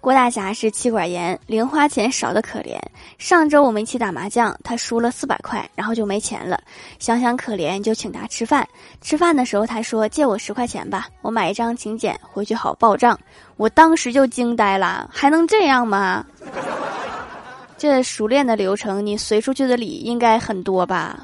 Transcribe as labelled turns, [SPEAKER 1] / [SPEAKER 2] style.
[SPEAKER 1] 郭大侠是妻管严零花钱少的可怜。上周我们一起打麻将他输了四百块然后就没钱了。想想可怜就请他吃饭。吃饭的时候他说借我十块钱吧我买一张请柬回去好报账。我当时就惊呆了还能这样吗？这熟练的流程你随出去的礼应该很多吧？